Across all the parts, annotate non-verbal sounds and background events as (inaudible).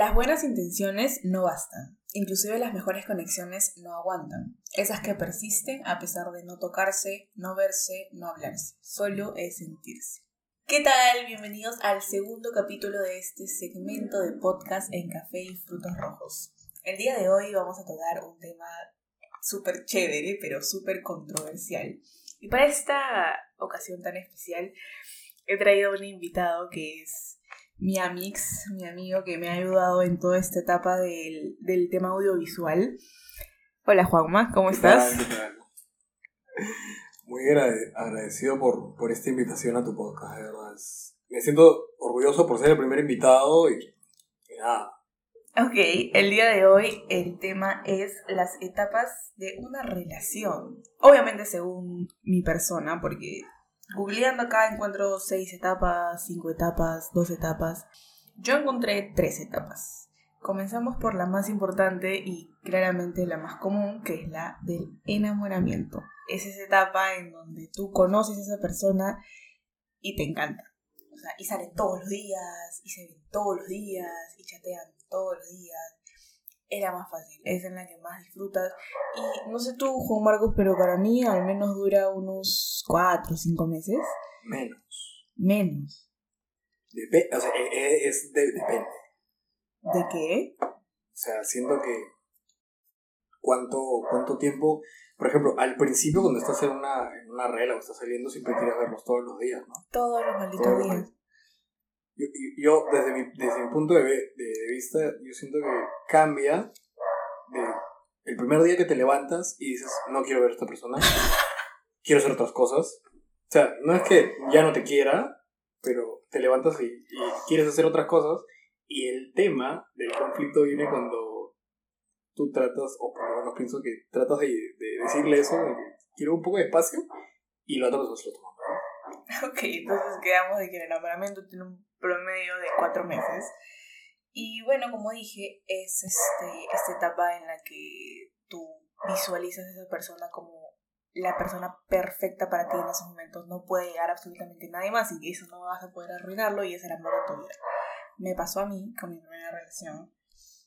Las buenas intenciones no bastan. Inclusive las mejores conexiones no aguantan. Esas que persisten a pesar de no tocarse, no verse, no hablarse. Solo es sentirse. ¿Qué tal? Bienvenidos al segundo capítulo de este segmento de podcast en café y frutos rojos. El día de hoy vamos a tocar un tema súper chévere, pero súper controversial. Y para esta ocasión tan especial he traído a un invitado que es mi amix, mi amigo que me ha ayudado en toda esta etapa del, tema audiovisual. Hola Juanma, ¿cómo estás? Muy agradecido por, por esta invitación a tu podcast, de verdad. Me siento orgulloso por ser el primer invitado y, y nada. Ok, el día de hoy el tema es las etapas de una relación. Obviamente según mi persona, porque Googleando acá encuentro seis etapas, cinco etapas, dos etapas. Yo encontré tres etapas. Comenzamos por la más importante y claramente la más común, que es la del enamoramiento. Es esa etapa en donde tú conoces a esa persona y te encanta. O sea, y salen todos los días, y se ven todos los días, y chatean todos los días, era más fácil, es en la que más disfrutas. Y no sé tú, Juan Marcos, pero para mí al menos dura unos 4 o 5 meses. Menos. Menos. Dep o sea, e, e, es, depende. ¿De qué? O sea, siento que cuánto, cuánto tiempo, por ejemplo, al principio cuando estás en una, en una regla o estás saliendo, siempre quieres verlos todos los días, ¿no? Todos los malditos días yo, desde, mi, desde mi punto de, de, vista, yo siento que cambia de el primer día que te levantas y dices, no quiero ver a esta persona, (laughs) quiero hacer otras cosas. O sea, no es que ya no te quiera, pero te levantas y, quieres hacer otras cosas. Y el tema del conflicto viene cuando tú tratas, o por lo menos pienso que tratas de, decirle eso, quiero un poco de espacio, y la otra persona se lo toma. Ok, entonces quedamos de que el enamoramiento tiene un promedio de cuatro meses. Y bueno, como dije, es este, esta etapa en la que tú visualizas a esa persona como la persona perfecta para ti en esos momentos. No puede llegar absolutamente nadie más y eso no vas a poder arruinarlo y es el amor de tu vida. Me pasó a mí con mi primera relación.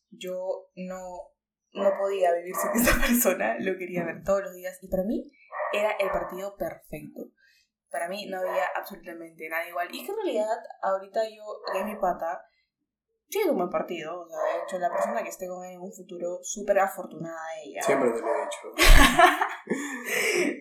Yo no, no podía vivir sin esa (laughs) persona, lo quería ver todos los días y para mí era el partido perfecto para mí no había absolutamente nada igual. Y que en realidad, ahorita yo, que es mi pata, tiene un buen partido. O sea, de hecho, la persona que esté con él en un futuro, súper afortunada ella. Siempre te lo he dicho.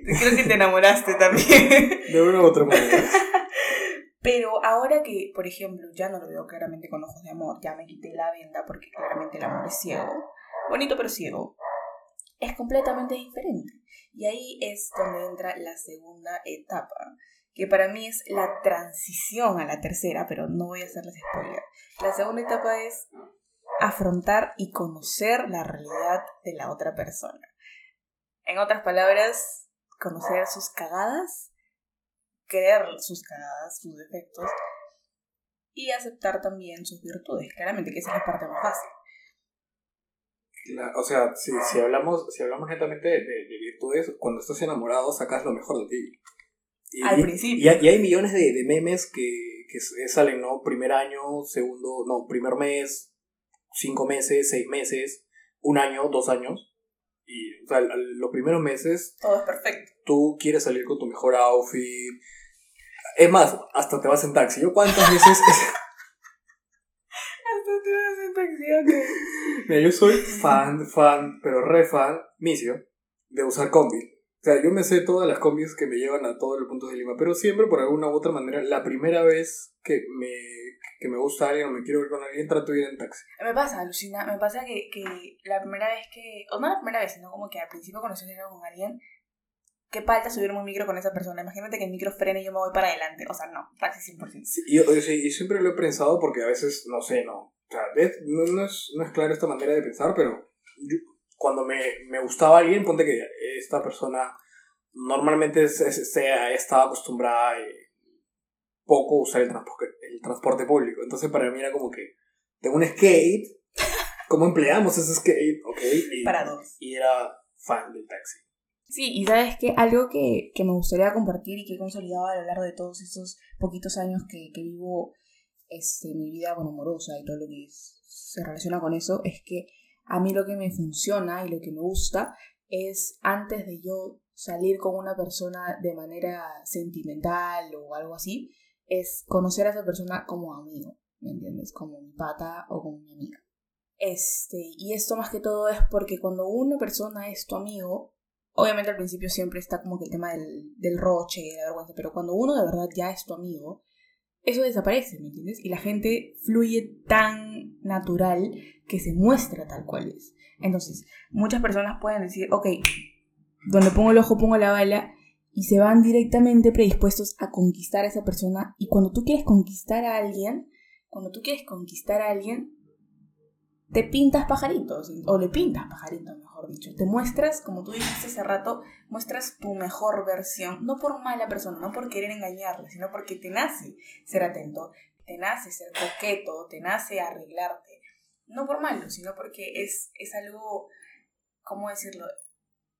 (laughs) Creo que te enamoraste también. De una u otra manera. (laughs) Pero ahora que, por ejemplo, ya no lo veo claramente con ojos de amor, ya me quité la venda porque claramente el amor es ciego. Bonito pero ciego. Es completamente diferente. Y ahí es donde entra la segunda etapa, que para mí es la transición a la tercera, pero no voy a hacerles spoiler. La segunda etapa es afrontar y conocer la realidad de la otra persona. En otras palabras, conocer sus cagadas, creer sus cagadas, sus defectos, y aceptar también sus virtudes. Claramente que esa es la parte más fácil o sea, si, si hablamos, si hablamos netamente de, virtudes, cuando estás enamorado sacas lo mejor de ti. Y, Al principio. Y, hay millones de, de memes que, que, salen, ¿no? Primer año, segundo, no, primer mes, cinco meses, seis meses, un año, dos años. Y, o sea, los primeros meses. Todo es perfecto. Tú quieres salir con tu mejor outfit. Es más, hasta te vas en taxi. ¿Yo cuántas veces.? (laughs) Mira, yo soy fan, fan, pero re fan, misio, de usar combi. O sea, yo me sé todas las combis que me llevan a todos los puntos de Lima, pero siempre por alguna u otra manera, la primera vez que me, que me gusta alguien o me quiero ver con alguien, trato de ir en taxi. Me pasa, alucina, me pasa que, que la primera vez que, o no la primera vez, sino como que al principio conocí a con alguien, qué falta subirme un micro con esa persona. Imagínate que el micro frene y yo me voy para adelante. O sea, no, taxi 100%. Sí, yo, yo, yo, siempre lo he pensado porque a veces, no sé, no, o sea, no, no, es, no es clara esta manera de pensar, pero cuando me, me, gustaba alguien, ponte que esta persona normalmente se, se, estaba acostumbrada a poco usar el transporte, el transporte público. Entonces para mí era como que tengo un skate, ¿cómo empleamos ese skate? Ok. Y, para dos. Y era fan del taxi. Sí, y sabes que algo que, que, me gustaría compartir y que he consolidado a lo largo de todos estos poquitos años que, que vivo este, mi vida bueno, amorosa y todo lo que se relaciona con eso es que a mí lo que me funciona y lo que me gusta es antes de yo salir con una persona de manera sentimental o algo así, es conocer a esa persona como amigo, ¿me entiendes? Como mi pata o como mi amiga. Este, y esto más que todo es porque cuando una persona es tu amigo, obviamente al principio siempre está como que el tema del, del roche, de la vergüenza, pero cuando uno de verdad ya es tu amigo, eso desaparece, ¿me entiendes? Y la gente fluye tan natural que se muestra tal cual es. Entonces, muchas personas pueden decir, ok, donde pongo el ojo pongo la bala, y se van directamente predispuestos a conquistar a esa persona. Y cuando tú quieres conquistar a alguien, cuando tú quieres conquistar a alguien, te pintas pajaritos, o le pintas pajaritos, mejor dicho. Te muestras, como tú dijiste hace rato, muestras tu mejor versión, no por mala persona, no por querer engañarle, sino porque te nace ser atento, te nace ser coqueto, te nace arreglarte. No por malo, sino porque es, es algo, ¿cómo decirlo?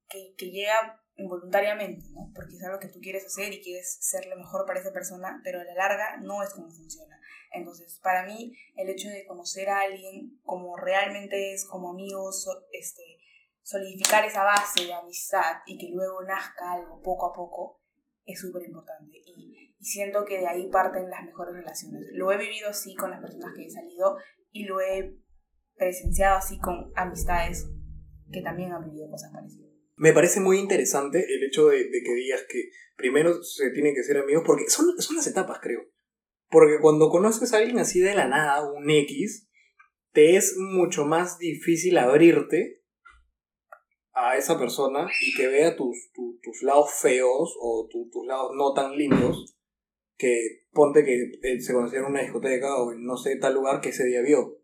Que, que llega involuntariamente, ¿no? Porque es algo que tú quieres hacer y quieres ser lo mejor para esa persona, pero a la larga no es como funciona. Entonces, para mí, el hecho de conocer a alguien como realmente es, como amigos, este, solidificar esa base de amistad y que luego nazca algo poco a poco, es súper importante. Y, y siento que de ahí parten las mejores relaciones. Lo he vivido así con las personas que he salido y lo he presenciado así con amistades que también han vivido cosas parecidas. Me parece muy interesante el hecho de, que digas que primero se tienen que ser amigos, porque son, son las etapas, creo. Porque cuando conoces a alguien así de la nada, un X, te es mucho más difícil abrirte a esa persona y que vea tus, tus lados feos o tus lados no tan lindos que ponte que eh, se conocía en una discoteca o en no sé tal lugar que ese día vio.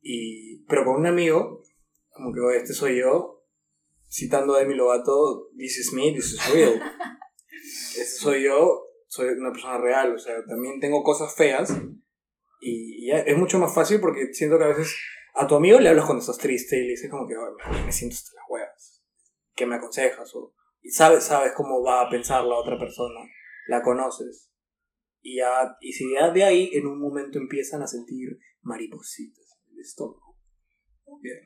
Y, pero con un amigo, como que este soy yo, citando a Demi Lovato, this is me, this is real. (laughs) Este soy yo, soy una persona real, o sea, también tengo cosas feas y, es mucho más fácil porque siento que a veces a tu amigo le hablas cuando estás triste y le dices como que me siento hasta las huevas, ¿qué me aconsejas? O, y sabes, sabes cómo va a pensar la otra persona, la conoces. Y, ya, y si ya de ahí en un momento empiezan a sentir maripositas en el estómago,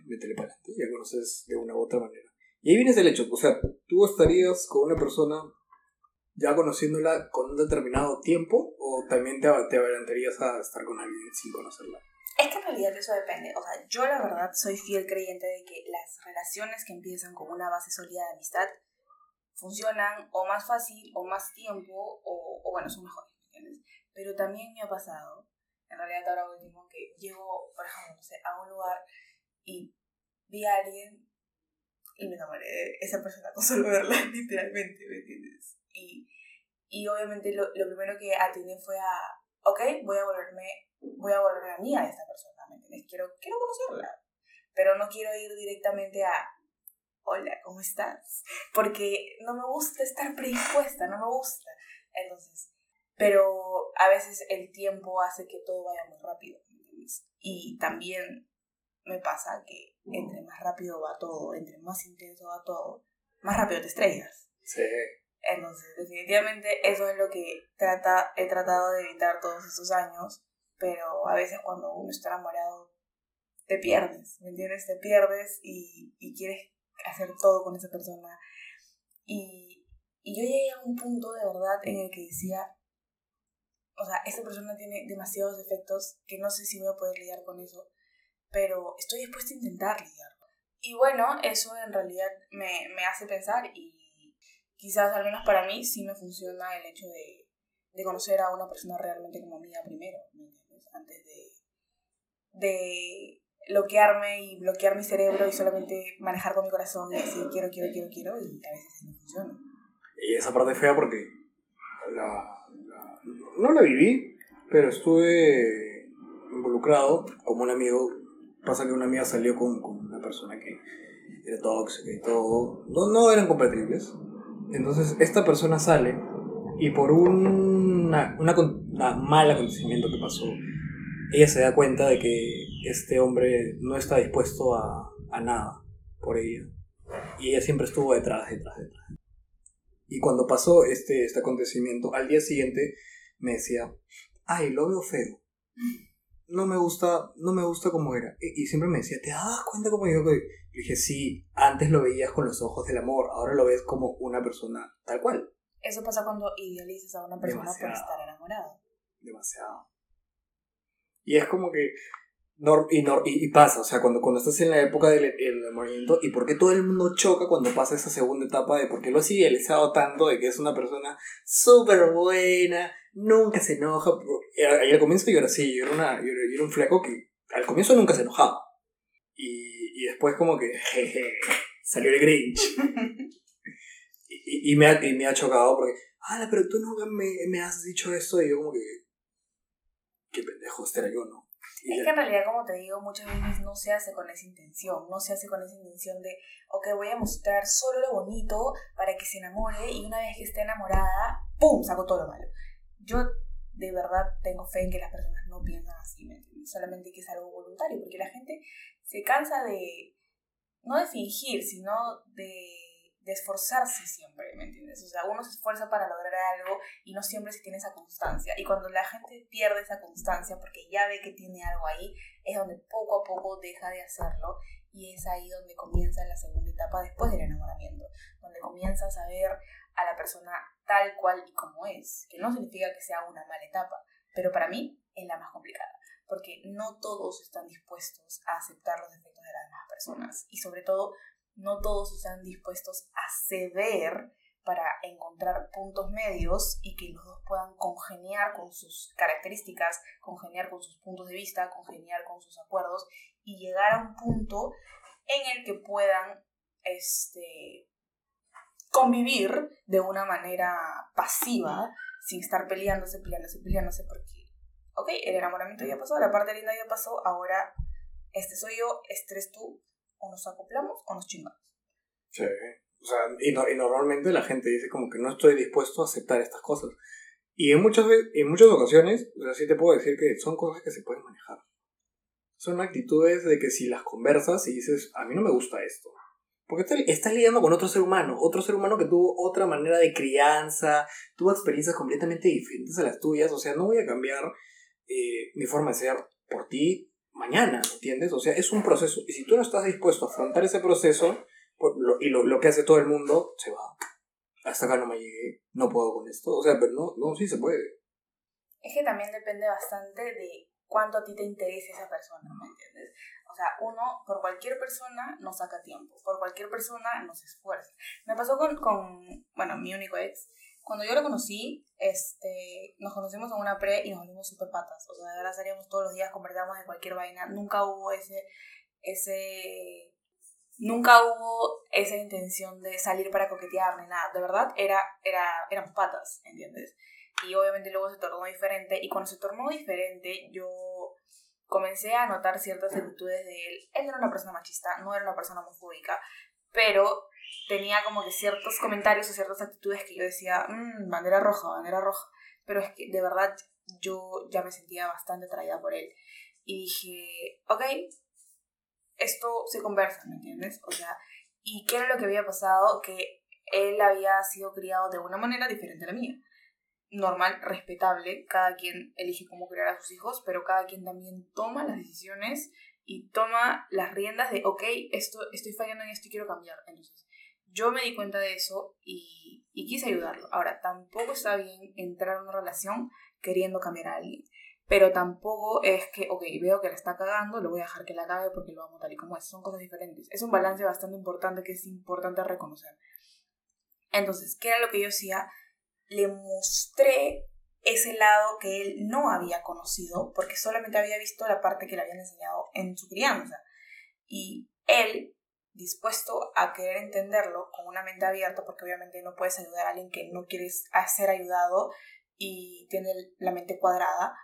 métele para adelante, ya conoces de una u otra manera. Y ahí vienes el hecho, o sea, tú estarías con una persona ya conociéndola con un determinado tiempo o también te, te adelantarías a estar con alguien sin conocerla. Es que en realidad eso depende. O sea, yo la verdad soy fiel creyente de que las relaciones que empiezan con una base sólida de amistad funcionan o más fácil o más tiempo o, bueno, son mejores, ¿entiendes? Pero también me ha pasado, en realidad ahora último, que llego, por ejemplo, a un lugar y vi a alguien y me enamoré de esa persona (laughs) con solo verla, literalmente, ¿me entiendes? Y, y obviamente lo, lo primero que atiné fue a, ok, voy a volverme, voy a volverme amiga de esta persona, ¿me entiendes? Quiero, quiero conocerla, pero no quiero ir directamente a, hola, ¿cómo estás? Porque no me gusta estar predispuesta, no me gusta. Entonces, pero a veces el tiempo hace que todo vaya muy rápido. Y también me pasa que entre más rápido va todo, entre más intenso va todo, más rápido te estrellas. Sí. Entonces, definitivamente eso es lo que trata, he tratado de evitar todos estos años, pero a veces cuando uno está enamorado, te pierdes, ¿me entiendes? Te pierdes y, y quieres hacer todo con esa persona. Y, y yo llegué a un punto de verdad en el que decía, o sea, esta persona tiene demasiados defectos que no sé si voy a poder lidiar con eso pero estoy dispuesta a intentar lidiarlo. Y bueno, eso en realidad me, me hace pensar y quizás al menos para mí sí me funciona el hecho de, de conocer a una persona realmente como amiga primero, ¿me entiendes? Antes de, de bloquearme y bloquear mi cerebro y solamente manejar con mi corazón y decir quiero, quiero, quiero, quiero y a veces no funciona. Y esa parte fea porque la, no la viví, pero estuve involucrado como un amigo Pasa que una amiga salió con, con una persona que era tóxica y todo. No, no eran compatibles. Entonces esta persona sale y por un una, una, mal acontecimiento que pasó, ella se da cuenta de que este hombre no está dispuesto a, a nada por ella. Y ella siempre estuvo detrás, detrás, detrás. Y cuando pasó este, este acontecimiento, al día siguiente me decía, ay, lo veo feo. No me gusta, no me gusta como era. Y, siempre me decía, ¿te das cuenta cómo yo? Le dije, sí, antes lo veías con los ojos del amor, ahora lo ves como una persona tal cual. Eso pasa cuando idealizas a una persona por estar enamorado. Demasiado. Y es como que y, y, pasa, o sea, cuando, cuando estás en la época del enamoramiento, ¿y por qué todo el mundo choca cuando pasa esa segunda etapa de por qué lo has idealizado tanto de que es una persona súper buena, nunca se enoja? Y al comienzo yo era así, yo era, una, yo era, un flaco que al comienzo nunca se enojaba. Y, y después como que, jeje, salió el Grinch. (laughs) y, y, me ha, y me ha chocado porque, ah, pero tú nunca me, me has dicho esto, y yo como que, qué pendejo, este era yo, ¿no? Es que en realidad, como te digo, muchas veces no se hace con esa intención, no se hace con esa intención de, ok, voy a mostrar solo lo bonito para que se enamore y una vez que esté enamorada, ¡pum!, saco todo lo malo. Yo de verdad tengo fe en que las personas no piensan así, ¿me Solamente que es algo voluntario, porque la gente se cansa de, no de fingir, sino de esforzarse siempre, ¿me entiendes? O sea, uno se esfuerza para lograr algo y no siempre se tiene esa constancia. Y cuando la gente pierde esa constancia porque ya ve que tiene algo ahí, es donde poco a poco deja de hacerlo y es ahí donde comienza la segunda etapa después del enamoramiento, donde comienzas a ver a la persona tal cual y como es, que no significa que sea una mala etapa, pero para mí es la más complicada, porque no todos están dispuestos a aceptar los defectos de las demás personas y sobre todo no todos están dispuestos a ceder para encontrar puntos medios y que los dos puedan congeniar con sus características, congeniar con sus puntos de vista, congeniar con sus acuerdos y llegar a un punto en el que puedan este, convivir de una manera pasiva, sin estar peleándose, peleándose, peleándose, porque, ok, el enamoramiento ya pasó, la parte linda ya pasó, ahora este soy yo, este eres tú, o nos acoplamos o nos chingamos. Sí, o sea, y, y, normalmente la gente dice como que no estoy dispuesto a aceptar estas cosas. Y en muchas, en muchas ocasiones, o sea, sí te puedo decir que son cosas que se pueden manejar. Son actitudes de que si las conversas y dices, a mí no me gusta esto. Porque estás lidiando con otro ser humano, otro ser humano que tuvo otra manera de crianza, tuvo experiencias completamente diferentes a las tuyas, o sea, no voy a cambiar eh, mi forma de ser por ti mañana, ¿entiendes? O sea, es un proceso. Y si tú no estás dispuesto a afrontar ese proceso, pues, y lo, lo, que hace todo el mundo, se va. Hasta acá no me llegué, no puedo con esto. O sea, pero no, no, sí se puede. Es que también depende bastante de cuánto a ti te interesa esa persona, ¿me entiendes? Sea, uno, por cualquier persona, no saca tiempo. Por cualquier persona, no se esfuerza. Me pasó con, con bueno, mi único ex cuando yo lo conocí, este, nos conocimos en una pre y nos volvimos súper patas. O sea, de verdad salíamos todos los días, conversábamos de cualquier vaina. Nunca hubo ese, ese, nunca hubo esa intención de salir para coquetear ni nada. De verdad, era, era, éramos patas, ¿entiendes? Y obviamente luego se tornó diferente. Y cuando se tornó diferente, yo comencé a notar ciertas actitudes de él. Él no era una persona machista, no era una persona homofóbica, pero tenía como que ciertos comentarios o ciertas actitudes que yo decía, mmm, bandera roja, bandera roja. Pero es que de verdad yo ya me sentía bastante atraída por él. Y dije, ok, esto se conversa, ¿me entiendes? O sea, ¿y qué era lo que había pasado? Que él había sido criado de una manera diferente a la mía. Normal, respetable, cada quien elige cómo criar a sus hijos, pero cada quien también toma las decisiones y toma las riendas de, ok, esto, estoy fallando en esto y quiero cambiar. Entonces, yo me di cuenta de eso y, y quise ayudarlo. Ahora, tampoco está bien entrar en una relación queriendo cambiar a alguien. Pero tampoco es que, ok, veo que la está cagando, lo voy a dejar que la cague porque lo amo tal y como es. Son cosas diferentes. Es un balance bastante importante que es importante reconocer. Entonces, ¿qué era lo que yo hacía? Le mostré ese lado que él no había conocido porque solamente había visto la parte que le habían enseñado en su crianza. Y él dispuesto a querer entenderlo con una mente abierta, porque obviamente no puedes ayudar a alguien que no quieres ser ayudado y tiene la mente cuadrada,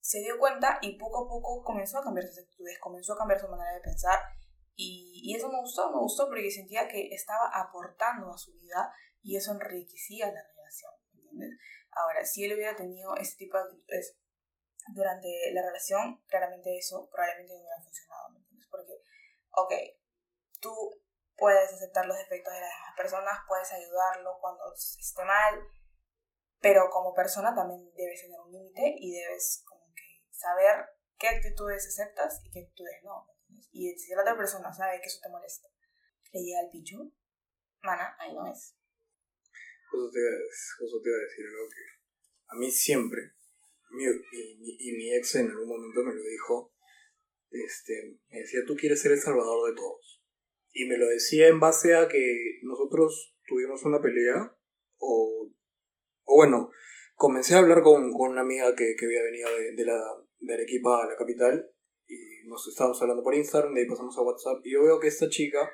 se dio cuenta y poco a poco comenzó a cambiar sus actitudes, comenzó a cambiar su manera de pensar y, y eso me gustó, me gustó porque sentía que estaba aportando a su vida y eso enriquecía la relación, ¿entiendes? Ahora, si él hubiera tenido ese tipo de actitudes durante la relación, claramente eso probablemente no hubiera funcionado, ¿me entiendes? Porque, ok, tú puedes aceptar los defectos de las demás personas, puedes ayudarlo cuando esté mal, pero como persona también debes tener un límite y debes como que saber qué actitudes aceptas y qué actitudes no. Y si la otra persona sabe que eso te molesta, le llega el pincho, mana, ahí no es. Justo te, iba a decir algo que a mí siempre, y mi ex en algún momento me lo dijo, este, me decía, tú quieres ser el salvador de todos. Y me lo decía en base a que nosotros tuvimos una pelea, o, o bueno, comencé a hablar con, con una amiga que, que había venido de, de, la, de Arequipa a la capital, y nos estábamos hablando por Instagram, de ahí pasamos a WhatsApp, y yo veo que esta chica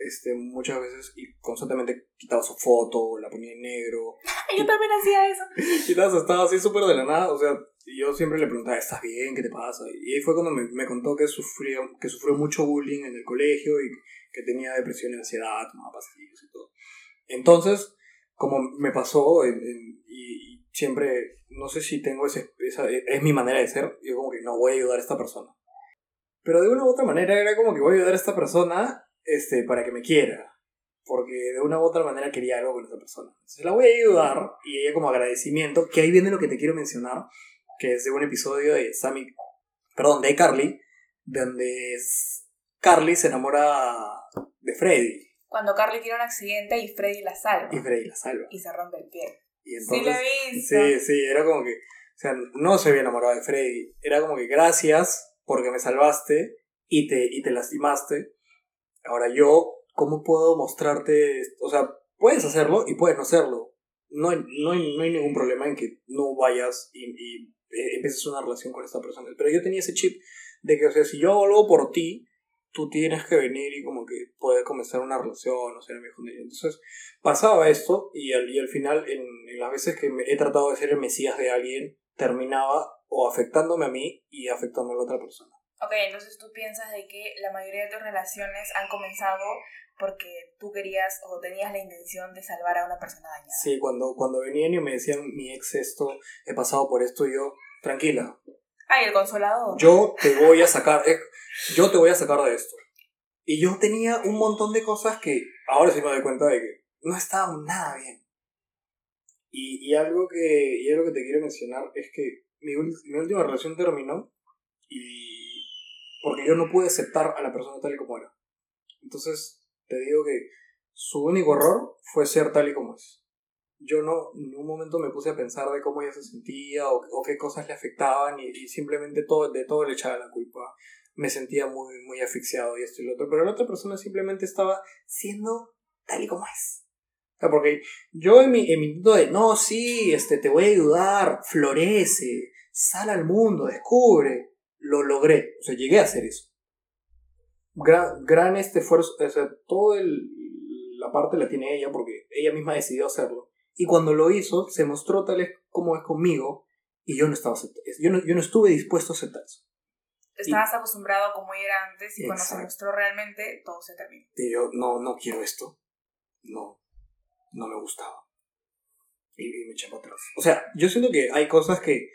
este, muchas veces y constantemente quitaba su foto, la ponía en negro. (laughs) yo también hacía eso. (laughs) Y estaba así súper de la nada, o sea, yo siempre le preguntaba, ¿estás bien? ¿Qué te pasa? Y ahí fue cuando me, me, contó que sufrió, que sufrió mucho bullying en el colegio y que tenía depresión y ansiedad, tomaba pastillas y todo. Entonces, como me pasó, y, siempre, no sé si tengo ese, esa, es mi manera de ser, yo como que no voy a ayudar a esta persona. Pero de una u otra manera era como que voy a ayudar a esta persona este, para que me quiera. Porque de una u otra manera quería algo con esa persona. Entonces la voy a ayudar y ella como agradecimiento, que ahí viene lo que te quiero mencionar, que es de un episodio de Sammy, perdón, de Carly, donde Carly se enamora de Freddy. Cuando Carly tiene un accidente y Freddy la salva. Y Freddy la salva. Y se rompe el pie. Y entonces, sí, Sí, sí, era como que, o sea, no se había enamorado de Freddy. Era como que gracias porque me salvaste y te, y te lastimaste Ahora yo, ¿cómo puedo mostrarte? O sea, puedes hacerlo y puedes no hacerlo. No hay, no hay, no hay ningún problema en que no vayas y, y eh, empieces una relación con esta persona. Pero yo tenía ese chip de que, o sea, si yo hago algo por ti, tú tienes que venir y como que poder comenzar una relación o ser amigo ella. Entonces pasaba esto y al, y al final en, en las veces que he tratado de ser el mesías de alguien, terminaba o afectándome a mí y afectando a la otra persona. Ok, entonces tú piensas de que la mayoría de tus relaciones han comenzado porque tú querías o tenías la intención de salvar a una persona dañada. Sí, cuando, cuando venían y me decían, mi ex esto, he pasado por esto, yo, tranquila. Ay, el consolador. Yo te voy a sacar, eh, yo te voy a sacar de esto. Y yo tenía un montón de cosas que ahora sí me doy cuenta de que no estaban nada bien. Y, y, algo, que, y algo que te quiero mencionar es que mi, mi última relación terminó y porque yo no pude aceptar a la persona tal y como era. Entonces, te digo que su único error fue ser tal y como es. Yo no en ningún momento me puse a pensar de cómo ella se sentía o, qué cosas le afectaban y, simplemente todo, de todo le echaba la culpa. Me sentía muy, muy asfixiado y esto y lo otro. Pero la otra persona simplemente estaba siendo tal y como es. Porque yo en mi, en mi de, no, sí, este, te voy a ayudar, florece, sal al mundo, descubre lo logré, o sea, llegué a hacer eso. Gran, gran este esfuerzo, o sea, toda la parte la tiene ella porque ella misma decidió hacerlo. Y cuando lo hizo, se mostró tal es como es conmigo y yo no estaba yo no, yo no estuve dispuesto a aceptar eso. Estabas acostumbrado a como era antes y cuando se mostró realmente todo se terminó. Y yo no, no quiero esto. No, no me gustaba. Y, y me eché para atrás. O sea, yo siento que hay cosas que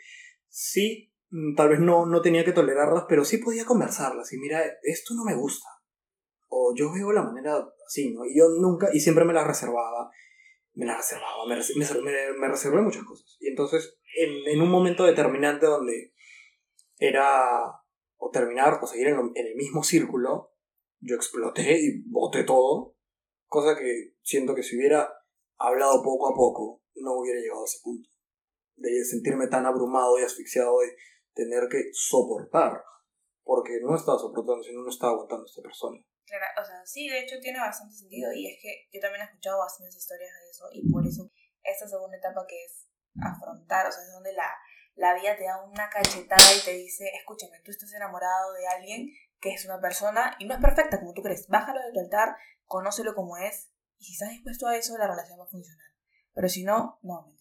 sí tal vez no, no tenía que tolerarlas, pero sí podía conversarlas. Y mira, esto no me gusta. O yo veo la manera así, ¿no? Y yo nunca, y siempre me la reservaba. Me la reservaba, me, me, me reservé muchas cosas. Y entonces, en, en, un momento determinante donde era o terminar o seguir en, en el mismo círculo, yo exploté y boté todo. Cosa que siento que si hubiera hablado poco a poco, no hubiera llegado a ese punto. De sentirme tan abrumado y asfixiado de tener que soportar, porque no estaba soportando, sino no estaba aguantando a esta persona. Claro, o sea, sí, de hecho tiene bastante sentido y es que yo también he escuchado bastantes historias de eso y por eso esta segunda etapa que es afrontar, o sea, es donde la, la vida te da una cachetada y te dice, escúchame, tú estás enamorado de alguien que es una persona y no es perfecta como tú crees, bájalo de tu altar, conócelo como es y si estás dispuesto a eso, la relación va a funcionar. Pero si no, no,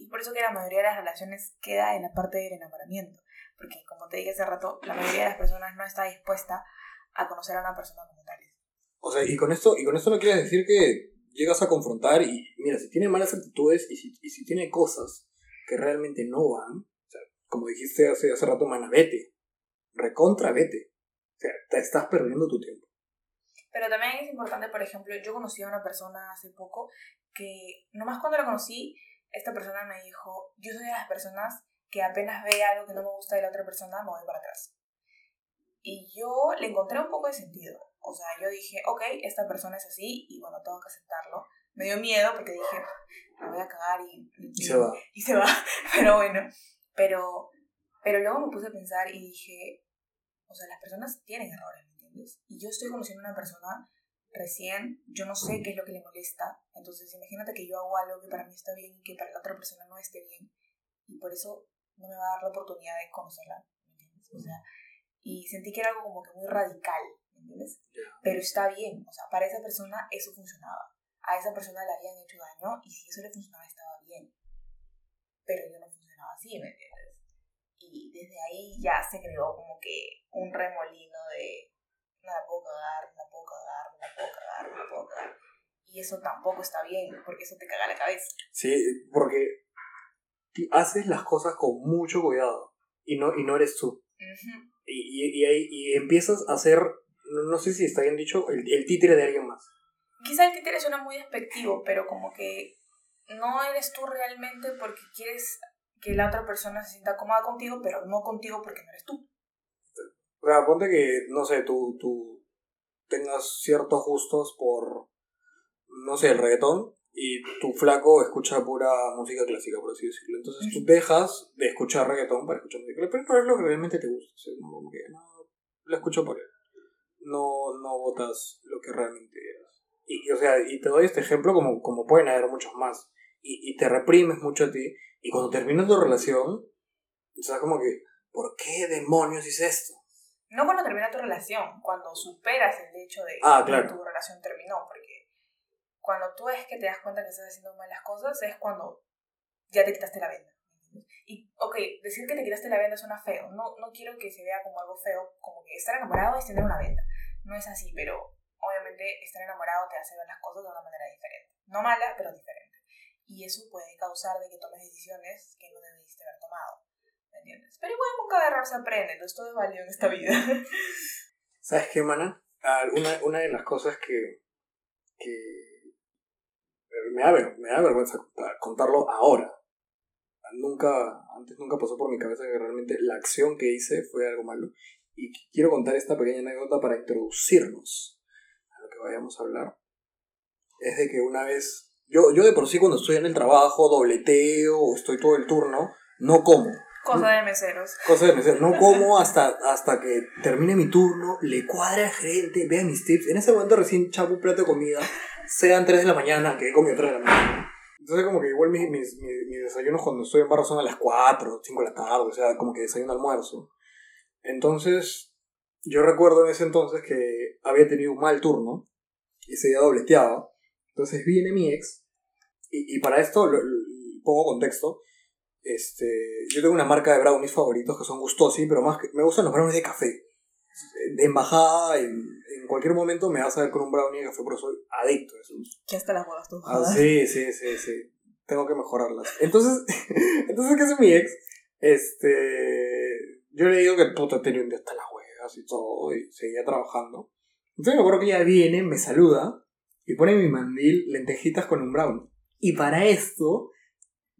y por eso que la mayoría de las relaciones queda en la parte del enamoramiento. Porque como te dije hace rato, la mayoría de las personas no está dispuesta a conocer a una persona como tal. O sea, y con esto, y con esto no quieres decir que llegas a confrontar y mira, si tiene malas actitudes y si, y si tiene cosas que realmente no van, o sea, como dijiste hace, hace rato, mana, vete. Recontra, vete. O sea, te estás perdiendo tu tiempo. Pero también es importante, por ejemplo, yo conocí a una persona hace poco que, nomás cuando la conocí, esta persona me dijo, yo soy de las personas que apenas ve algo que no me gusta de la otra persona, me voy para atrás. Y yo le encontré un poco de sentido. O sea, yo dije, ok, esta persona es así y bueno, tengo que aceptarlo. Me dio miedo porque dije, me voy a cagar y, Y se va. y se va. (laughs) Pero bueno, pero, pero luego me puse a pensar y dije, o sea, las personas tienen errores, ¿me entiendes? Y yo estoy conociendo a una persona recién, yo no sé qué es lo que le molesta. Entonces, imagínate que yo hago algo que para mí está bien y que para la otra persona no esté bien. Y por eso no me va a dar la oportunidad de conocerla, ¿me entiendes? O sea, y sentí que era algo como que muy radical, ¿me entiendes? Pero está bien, o sea, para esa persona eso funcionaba. A esa persona le habían hecho daño y si eso le funcionaba estaba bien. Pero yo no funcionaba así, ¿me entiendes? Y desde ahí ya se creó como que un remolino de no la puedo cagar, no la puedo cagar, no la puedo cagar, no la puedo cagar. Y eso tampoco está bien, porque eso te caga la cabeza. Sí, porque haces las cosas con mucho cuidado y no, y no eres tú. Y, y, y, ahí- y empiezas a ser, no, no sé si está bien dicho, el, el títere de alguien más. Quizá el títere suena muy despectivo, pero como que no eres tú realmente porque quieres que la otra persona se sienta cómoda contigo, pero no contigo porque no eres tú. O sea, ponte que, no sé, tú, tú tengas ciertos gustos por, no sé, el reggaetón y tu flaco escucha pura música clásica, por así decirlo. Entonces tú dejas de escuchar reggaetón para escuchar música clásica, pero no es lo que realmente te gusta. o sea, no, como que, no, lo escucho por él. No, no votas lo que realmente eras. Y, y, o sea, y te doy este ejemplo como, como pueden haber muchos más. Y, y te reprimes mucho a ti. Y cuando terminas tu relación, sea, como que, ¿por qué demonios hice esto? No cuando termina tu relación, cuando superas el hecho de Ah, que claro. tu relación terminó, porque cuando tú es que te das cuenta que estás haciendo malas cosas es cuando ya te quitaste la venda. Y, ok, decir que te quitaste la venda suena feo. No, no quiero que se vea como algo feo, como que estar enamorado es tener una venda. No es así, pero obviamente estar enamorado te hace ver las cosas de una manera diferente. No mala, pero diferente. Y eso puede causar de que tomes decisiones que no debiste haber tomado. ¿Me entiendes? Pero igual con cada error se aprende, entonces todo es válido en esta vida. (laughs) ¿Sabes qué, mana? Ah, Una, una de las cosas que, que me, da, me da vergüenza contar- contarlo ahora. Nunca, antes nunca pasó por mi cabeza que realmente la acción que hice fue algo malo. Y quiero contar esta pequeña anécdota para introducirnos a lo que vayamos a hablar. Es de que una vez, yo, yo de por sí cuando estoy en el trabajo, dobleteo o estoy todo el turno, no como. Cosa de meseros. Cosa de mesero. No como hasta, hasta que termine mi turno, le cuadre al gerente, vea mis tips. En ese momento recién chapo un plato de comida, sean 3 de la mañana, que he comido 3 de la mañana. Entonces como que igual mis, mis, mis, mis desayunos cuando estoy en barro son a las 4, 5 de la tarde, o sea, como que desayuno almuerzo. Entonces, yo recuerdo en ese entonces que había tenido un mal turno, ese día dobleteaba. Entonces viene mi ex, y, y para esto lo- lo- pongo contexto. Este, yo tengo una marca de brownies favoritos que son gustosi, pero más que me gustan los brownies de café. De embajada, en, en cualquier momento me vas a ver con un brownie de café, pero soy adicto a esos. Que hasta las huevas tú. Ah, sí, sí, sí, sí. Tengo que mejorarlas. Entonces, (laughs) entonces ¿qué hace mi ex? Este, yo le digo que puta tenía un día hasta las huevas y todo, y seguía trabajando. Entonces me acuerdo que ella viene, me saluda y pone en mi mandil lentejitas con un brownie. Y para esto,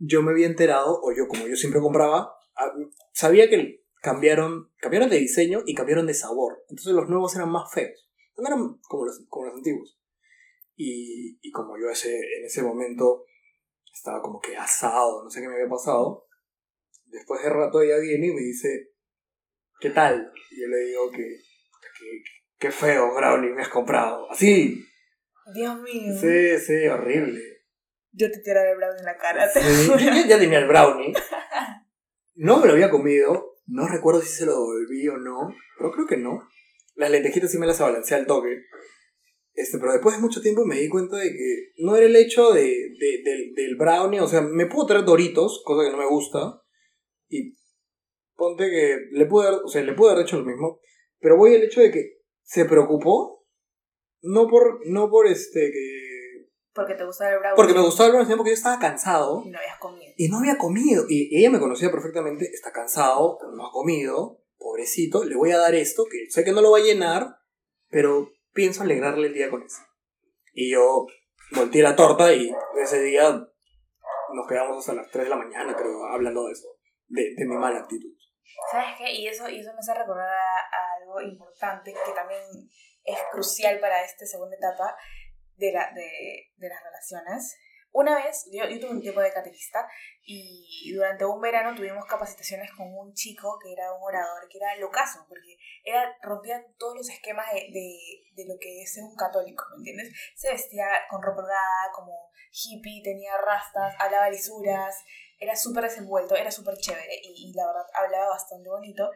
yo me había enterado, o yo como yo siempre compraba, ah, sabía que cambiaron, cambiaron de diseño y cambiaron de sabor. Entonces los nuevos eran más feos. No eran como los, como los antiguos. Y, y como yo ese, en ese momento estaba como que asado, no sé qué me había pasado, después de rato ella viene y me dice, ¿qué tal? Y yo le digo que, que, qué feo brownie me has comprado. Así, Dios mío. sí, sí, horrible. Yo te tiraré el brownie en la cara. te Sí, juro. yo ya tenía el brownie. No me lo había comido. No recuerdo si se lo devolví o no. Pero creo que no. Las lentejitas sí me las balanceé al toque. Este, pero después de mucho tiempo me di cuenta de que no era el hecho de, de- del, del brownie. O sea, me puedo traer doritos, cosa que no me gusta. Y ponte que le pude haber, o sea, le pude haber hecho lo mismo. Pero voy al hecho de que se preocupó. No por, no por este que. Porque te gusta el brownie. Porque me gustaba el brownie, porque yo estaba cansado. Y no habías comido. Y no había comido. Y ella me conocía perfectamente. Está cansado, no ha comido. Pobrecito, le voy a dar esto, que sé que no lo va a llenar, pero pienso alegrarle el día con eso. Y yo volteé la torta y ese día nos quedamos hasta las 3 de la mañana, creo, hablando de eso. de, de mi mala actitud. ¿Sabes qué? Y eso, y eso me hace recordar a, algo importante que también es crucial para esta segunda etapa de, la, de, de las relaciones. Una vez, yo, yo, tuve un tiempo de catequista y durante un verano tuvimos capacitaciones con un chico que era un orador, que era locazo, porque era, rompía todos los esquemas de, de, de lo que es un católico, ¿me entiendes? Se vestía con ropa holgada, como hippie, tenía rastas, hablaba lisuras, era súper desenvuelto, era súper chévere y, y, la verdad hablaba bastante bonito.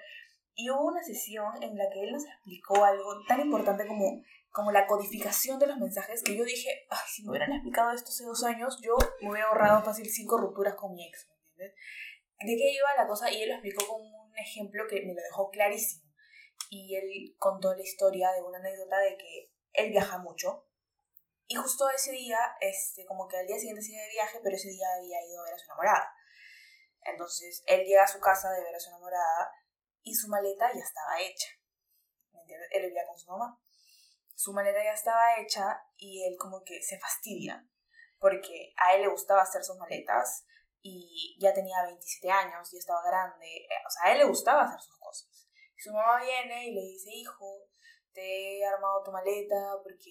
Y hubo una sesión en la que él nos explicó algo tan importante como, como la codificación de los mensajes que yo dije, ay, si me hubieran explicado esto hace dos años, yo me hubiera ahorrado fácil cinco rupturas con mi ex, ¿me entiendes? ¿De qué iba la cosa? Y él lo explicó con un ejemplo que me lo dejó clarísimo. Y él contó la historia de una anécdota de que él viaja mucho y justo ese día, este, como que al día siguiente sigue de viaje, pero ese día había ido a ver a su enamorada. Entonces, él llega a su casa de ver a su enamorada y su maleta ya estaba hecha. ¿Me entiendes? Él vivía con su mamá. Su maleta ya estaba hecha y él como que se fastidia porque a él le gustaba hacer sus maletas y ya tenía 27 años y estaba grande. Eh, o sea, a él le gustaba hacer sus cosas. Su mamá viene y le dice, hijo, te he armado tu maleta porque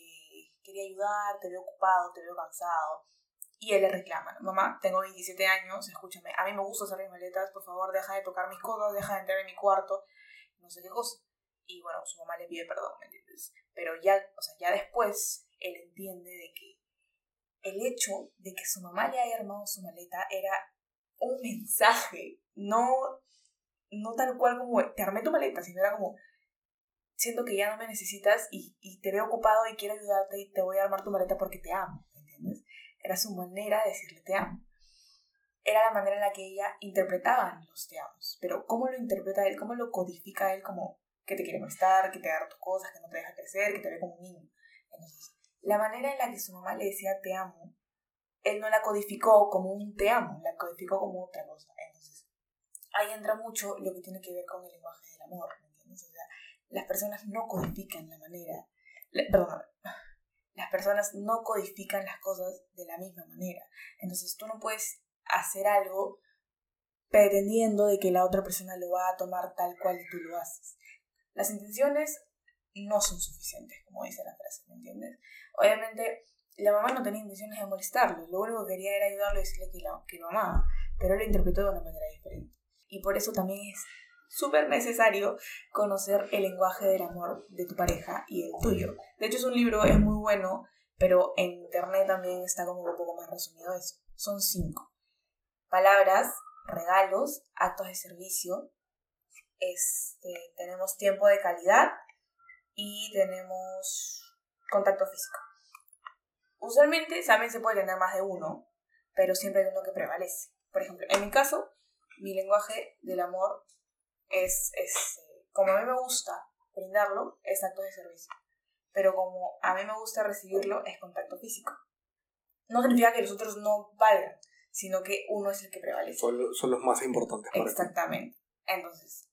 quería ayudar, te veo ocupado, te veo cansado. Y él le reclama, mamá, tengo 27 años, escúchame, a mí me gusta hacer mis maletas, por favor, deja de tocar mis cosas, deja de entrar en mi cuarto, no sé qué cosa. Y bueno, su mamá le pide perdón, ¿me entiendes? Pero ya, o sea, ya después él entiende de que el hecho de que su mamá le haya armado su maleta era un mensaje, no, no tal cual como te armé tu maleta, sino era como siento que ya no me necesitas y, y, te veo ocupado y quiero ayudarte y te voy a armar tu maleta porque te amo, ¿entiendes? Era su manera de decirle te amo. Era la manera en la que ella interpretaba los te amos. Pero ¿cómo lo interpreta él? ¿Cómo lo codifica él como que te quiere molestar, que te da tus cosas, que no te deja crecer, que te ve como un niño? Entonces, la manera en la que su mamá le decía te amo, él no la codificó como un te amo, la codificó como otra cosa. Entonces, ahí entra mucho lo que tiene que ver con el lenguaje del amor, las personas no codifican la manera, perdón, (sighs) las personas no codifican las cosas de la misma manera. Entonces tú no puedes hacer algo pretendiendo de que la otra persona lo va a tomar tal cual tú lo haces. Las intenciones no son suficientes, como dice la frase, ¿me entiendes? Obviamente, la mamá no tenía intenciones de molestarlo, lo único que quería era ayudarlo y decirle que lo, que lo amaba, pero lo interpretó de una manera diferente. Y por eso también es súper necesario conocer el lenguaje del amor de tu pareja y el tuyo. De hecho, es un libro, es muy bueno, pero en internet también está como un poco más resumido eso. Son cinco. Palabras, regalos, actos de servicio, este, tenemos tiempo de calidad y tenemos contacto físico. Usualmente también se puede tener más de uno, pero siempre hay uno que prevalece. Por ejemplo, en mi caso, mi lenguaje del amor es, es, como a mí me gusta brindarlo, es acto de servicio. Pero como a mí me gusta recibirlo, es contacto físico. No significa que los otros no valgan, sino que uno es el que prevalece. Son, son los más importantes. Para Exactamente. Entonces,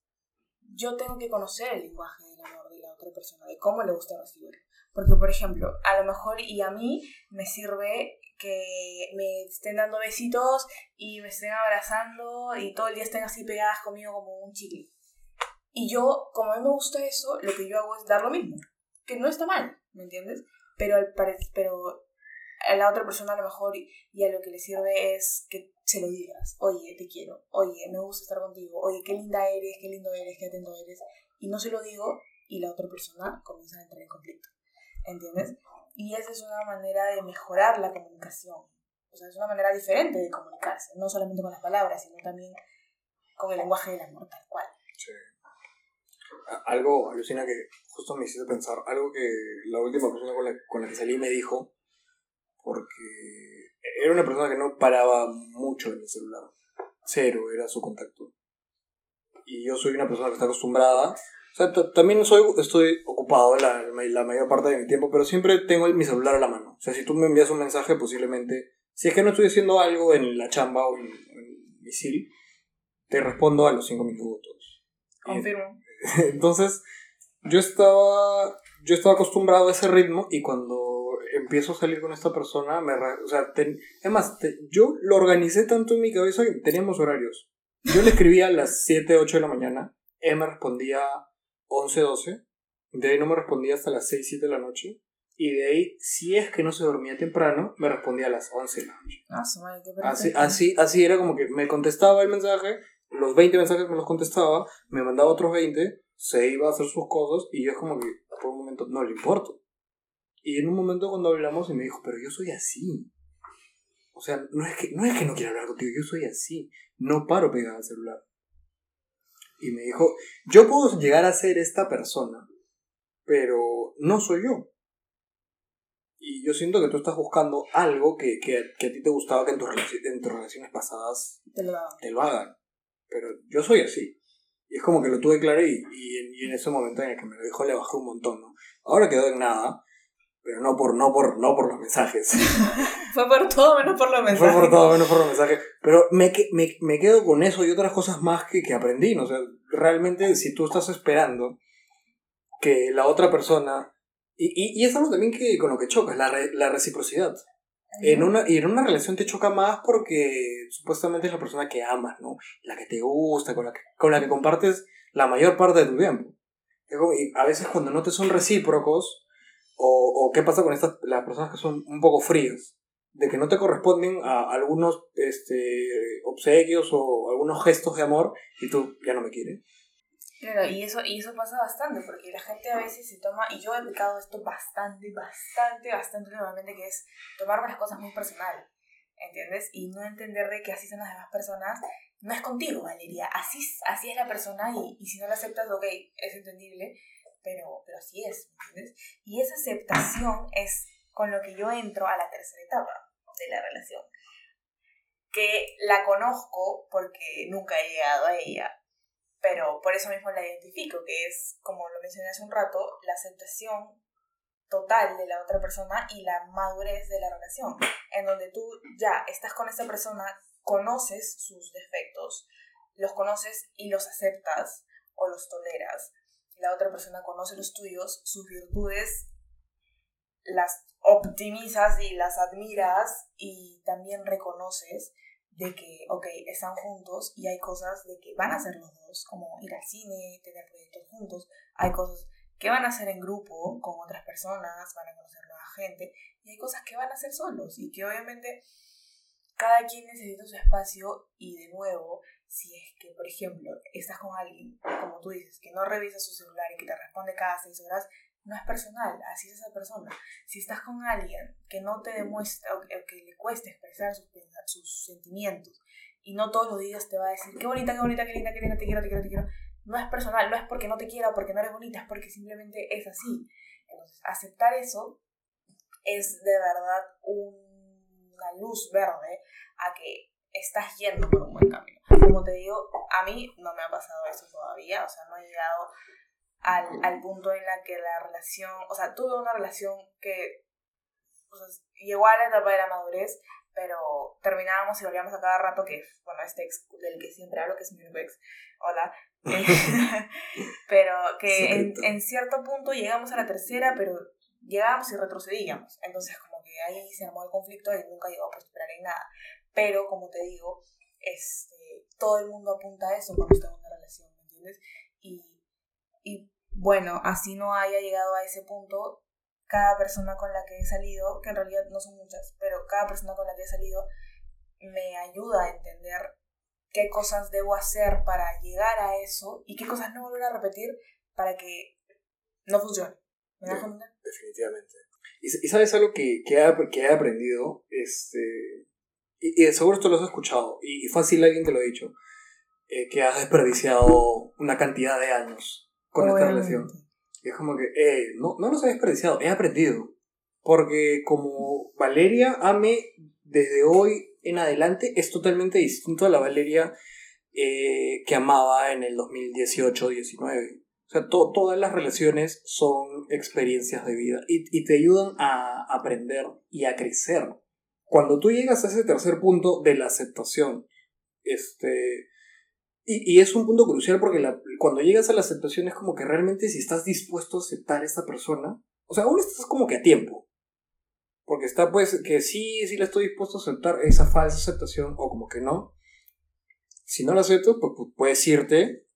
yo tengo que conocer el lenguaje del amor de la otra persona, de cómo le gusta recibirlo. Porque, por ejemplo, a lo mejor y a mí me sirve que me estén dando besitos y me estén abrazando y todo el día estén así pegadas conmigo como un chicle. Y yo, como a mí me gusta eso, lo que yo hago es dar lo mismo. Que no está mal, ¿me entiendes? Pero, al pero a la otra persona a lo mejor y a lo que le sirve es que se lo digas. Oye, te quiero. Oye, me gusta estar contigo. Oye, qué linda eres, qué lindo eres, qué atento eres. Y no se lo digo y la otra persona comienza a entrar en conflicto. ¿Entiendes? Y esa es una manera de mejorar la comunicación. O sea, es una manera diferente de comunicarse, no solamente con las palabras, sino también con el lenguaje del amor tal cual. Sí. Algo, alucina que justo me hiciste pensar, algo que la última persona con la, con la que salí me dijo, porque era una persona que no paraba mucho en el celular. Cero era su contacto. Y yo soy una persona que está acostumbrada o sea, también soy, estoy ocupado la, la, mayor parte de mi tiempo, pero siempre tengo mi celular a la mano. O sea, si tú me envías un mensaje, posiblemente, si es que no estoy haciendo algo en la chamba o en, en misil, te respondo a los cinco minutos. Confirmo. (laughs) Entonces, yo estaba, yo estaba acostumbrado a ese ritmo y cuando empiezo a salir con esta persona, me, o sea, además, yo lo organicé tanto en mi cabeza que teníamos horarios. Yo le escribía a las 7, 8 de la mañana, él me respondía 11, 12, de ahí no me respondía hasta las 6, 7 de la noche, y de ahí, si es que no se dormía temprano, me respondía a las 11 de la noche. Ah, Así, así, así era como que me contestaba el mensaje, los 20 mensajes me los contestaba, me mandaba otros 20, se iba a hacer sus cosas y yo es como que por un momento no le importo. Y en un momento cuando hablamos y me dijo, pero yo soy así. O sea, no es que no, es que no quiera hablar contigo, yo soy así. No paro pegado al celular. Y me dijo, yo puedo llegar a ser esta persona, pero no soy yo. Y yo siento que tú estás buscando algo que, que, que a ti te gustaba que en tus, relaci- en tus relaciones pasadas Te lo te lo hagan. Pero yo soy así. Y es como que lo tuve claro y, y, en, y en ese momento en el que me lo dijo le bajé un montón, ¿no? Ahora quedó en nada, pero no por, no por, no por los mensajes. (laughs) Fue por todo menos por los Fue mensajes. por todo menos por los mensajes. Pero me, me, me quedo con eso y otras cosas más que, que aprendí, ¿no? O sea, realmente si tú estás esperando que la otra persona... Y, y, y es algo también que con lo que chocas, la, re- la reciprocidad. En una, y en una relación te choca más porque supuestamente es la persona que amas, ¿no? La que te gusta, con la que, con la que compartes la mayor parte de tu tiempo. Y a veces cuando no te son recíprocos, o, o qué pasa con estas, las personas que son un poco frías, de que no te corresponden a algunos este, obsequios o algunos gestos de amor y tú ya no me quieres. Claro, y eso, y eso pasa bastante, porque la gente a veces se toma, y yo he aplicado esto bastante, bastante, bastante nuevamente, que es tomarme las cosas muy personal, ¿entiendes? Y no entender de que así son las demás personas, no es contigo, Valeria, así, así es la persona, y, y si no la aceptas, ok, es entendible, pero, pero así es, ¿entiendes? Y esa aceptación es con lo que yo entro a la tercera etapa de la relación, que la conozco porque nunca he llegado a ella, pero por eso mismo la identifico, que es, como lo mencioné hace un rato, la aceptación total de la otra persona y la madurez de la relación, en donde tú ya estás con esta persona, conoces sus defectos, los conoces y los aceptas o los toleras. La otra persona conoce los tuyos, sus virtudes las optimizas y las admiras y también reconoces de que, ok, están juntos y hay cosas de que van a hacer los dos, como ir al cine, tener proyectos juntos, hay cosas que van a hacer en grupo con otras personas, van a conocer nueva gente, y hay cosas que van a hacer solos y que obviamente cada quien necesita su espacio y de nuevo, si es que, por ejemplo, estás con alguien, como tú dices, que no revisa su celular y que te responde cada seis horas, no es personal, así es esa persona. Si estás con alguien que no te demuestra o que, o le cuesta expresar sus, sus sentimientos y no todos los días te va a decir qué bonita, qué bonita, qué linda, qué linda, te quiero, te quiero, te quiero, no es personal, no es porque no te quiera, porque no eres bonita, es porque simplemente es así. Entonces, aceptar eso es de verdad un- una luz verde a que estás yendo por un buen camino. Como te digo, a mí no me ha pasado eso todavía, o sea, no he llegado al, al punto en la que la relación, o sea, tuve una relación que o sea, llegó a la etapa de la madurez, pero terminábamos y volvíamos a cada rato, que bueno, este ex del que siempre hablo, que es mi único ex, hola, (laughs) (laughs) pero que en, en cierto punto llegamos a la tercera, pero llegábamos y retrocedíamos, entonces como que ahí se armó el conflicto y nunca llegó a prosperar en nada, pero como te digo, este, todo el mundo apunta a eso cuando está en una relación, ¿me entiendes? Y, y bueno, así no haya llegado a ese punto, cada persona con la que he salido, que en realidad no son muchas, pero cada persona con la que he salido me ayuda a entender qué cosas debo hacer para llegar a eso y qué cosas no volver a repetir para que no funcione. ¿Me das cuenta? definitivamente. Y, y sabes algo que, que, he, que he aprendido, este, y, y de seguro esto lo has escuchado, y, y fácil alguien te lo ha dicho, eh, que has desperdiciado una cantidad de años con esta relación. Y es como que, eh, no, no los he desperdiciado, he aprendido. Porque como Valeria ame desde hoy en adelante, es totalmente distinto a la Valeria eh, que amaba en el 2018-19. O sea, to- todas las relaciones son experiencias de vida y, y te ayudan a aprender y a crecer. Cuando tú llegas a ese tercer punto de la aceptación, este, y, y es un punto crucial porque la- cuando llegas a la aceptación es como que realmente si estás dispuesto a aceptar a esta persona, o sea, aún estás como que a tiempo. Porque está pues que sí, sí le estoy dispuesto a aceptar esa falsa aceptación o como que no. Si no lo aceptas, pues, pues puedes irte,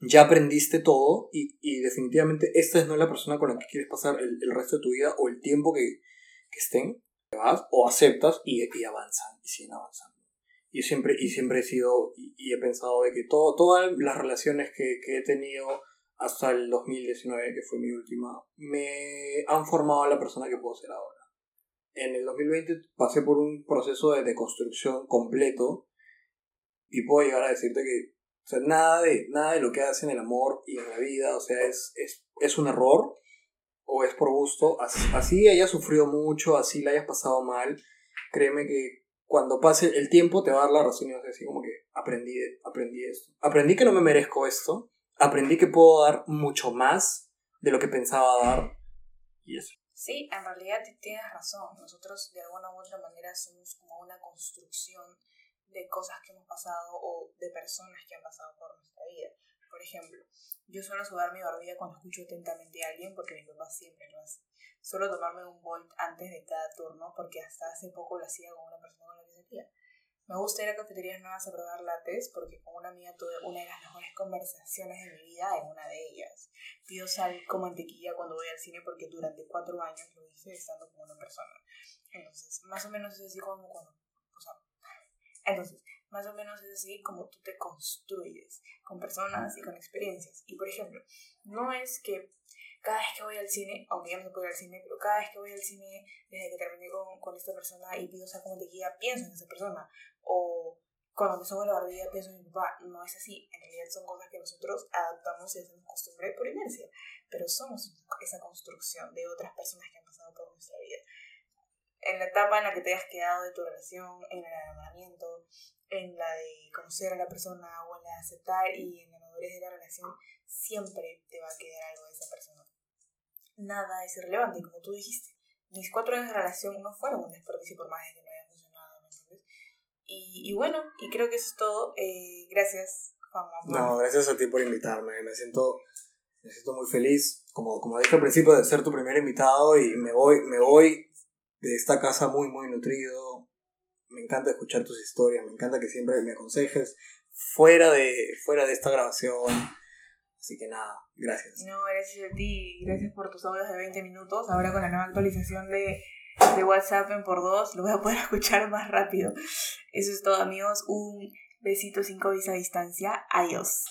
ya aprendiste todo y, y, definitivamente esta no es la persona con la que quieres pasar el, el resto de tu vida o el tiempo que, que estén, vas o aceptas y, y avanzan y siguen avanzando. Y siempre, y siempre he sido y, he pensado de que todo, todas las relaciones que, que he tenido hasta el 2019, que fue mi última, me han formado a la persona que puedo ser ahora. En el 2020 pasé por un proceso de deconstrucción completo y puedo llegar a decirte que o sea, nada, de, nada de lo que haces en el amor y en la vida, o sea, es, es, es un error o es por gusto. Así, así hayas sufrido mucho, así la hayas pasado mal, créeme que cuando pase el tiempo te va a dar la razón y vas a como que aprendí, aprendí esto. Aprendí que no me merezco esto aprendí que puedo dar mucho más de lo que pensaba dar. Y eso. Sí, en realidad tienes razón. Nosotros de alguna u otra manera somos como una construcción de cosas que hemos pasado o de personas que han pasado por nuestra vida. Por ejemplo, yo suelo sudar mi barbilla cuando escucho atentamente a alguien porque mi papá siempre lo hace. Suelo tomarme un volt antes de cada turno porque hasta hace poco lo hacía con una persona con la que salía. Me gusta ir a cafeterías nuevas a probar lates porque con una amiga tuve una de las mejores conversaciones de mi vida en una de ellas. Pido sal con mantequilla cuando voy al cine porque durante cuatro años lo hice estando con una persona. Entonces, más o menos es así como cuando... Entonces, más o menos es así como tú te construyes con personas y con experiencias. Y por ejemplo, no es que cada vez que voy al cine, aunque ya no puedo ir al cine, pero cada vez que voy al cine, desde que terminé con, con esta persona y pido saco guía, pienso en esa persona. O cuando me subo la barbilla, pienso en mi papá. No es así. En realidad son cosas que nosotros adaptamos y hacemos costumbre por inercia. Pero somos esa construcción de otras personas que han pasado por nuestra vida. En la etapa en la que te hayas quedado de tu relación, en el enamoramiento, en la de conocer a la persona o en la de aceptar y en la madurez de la relación, siempre te va a quedar algo de esa persona nada es irrelevante, como tú dijiste. Mis cuatro años de relación no fueron un desperdicio por más de que no haya funcionado, Y, y bueno, y creo que eso es todo. Eh, gracias, Juan. No, gracias a ti por invitarme. Me siento, me siento muy feliz, como, como dije al principio, de ser tu primer invitado y me voy, me voy de esta casa muy, muy nutrido. Me encanta escuchar tus historias, me encanta que siempre me aconsejes fuera de, fuera de esta grabación Así que nada, gracias. No, gracias a ti. Gracias por tus audios de 20 minutos. Ahora con la nueva actualización de, de WhatsApp en por dos, lo voy a poder (laughs) escuchar más rápido. Eso es todo, amigos. Un besito sin COVID a distancia. Adiós.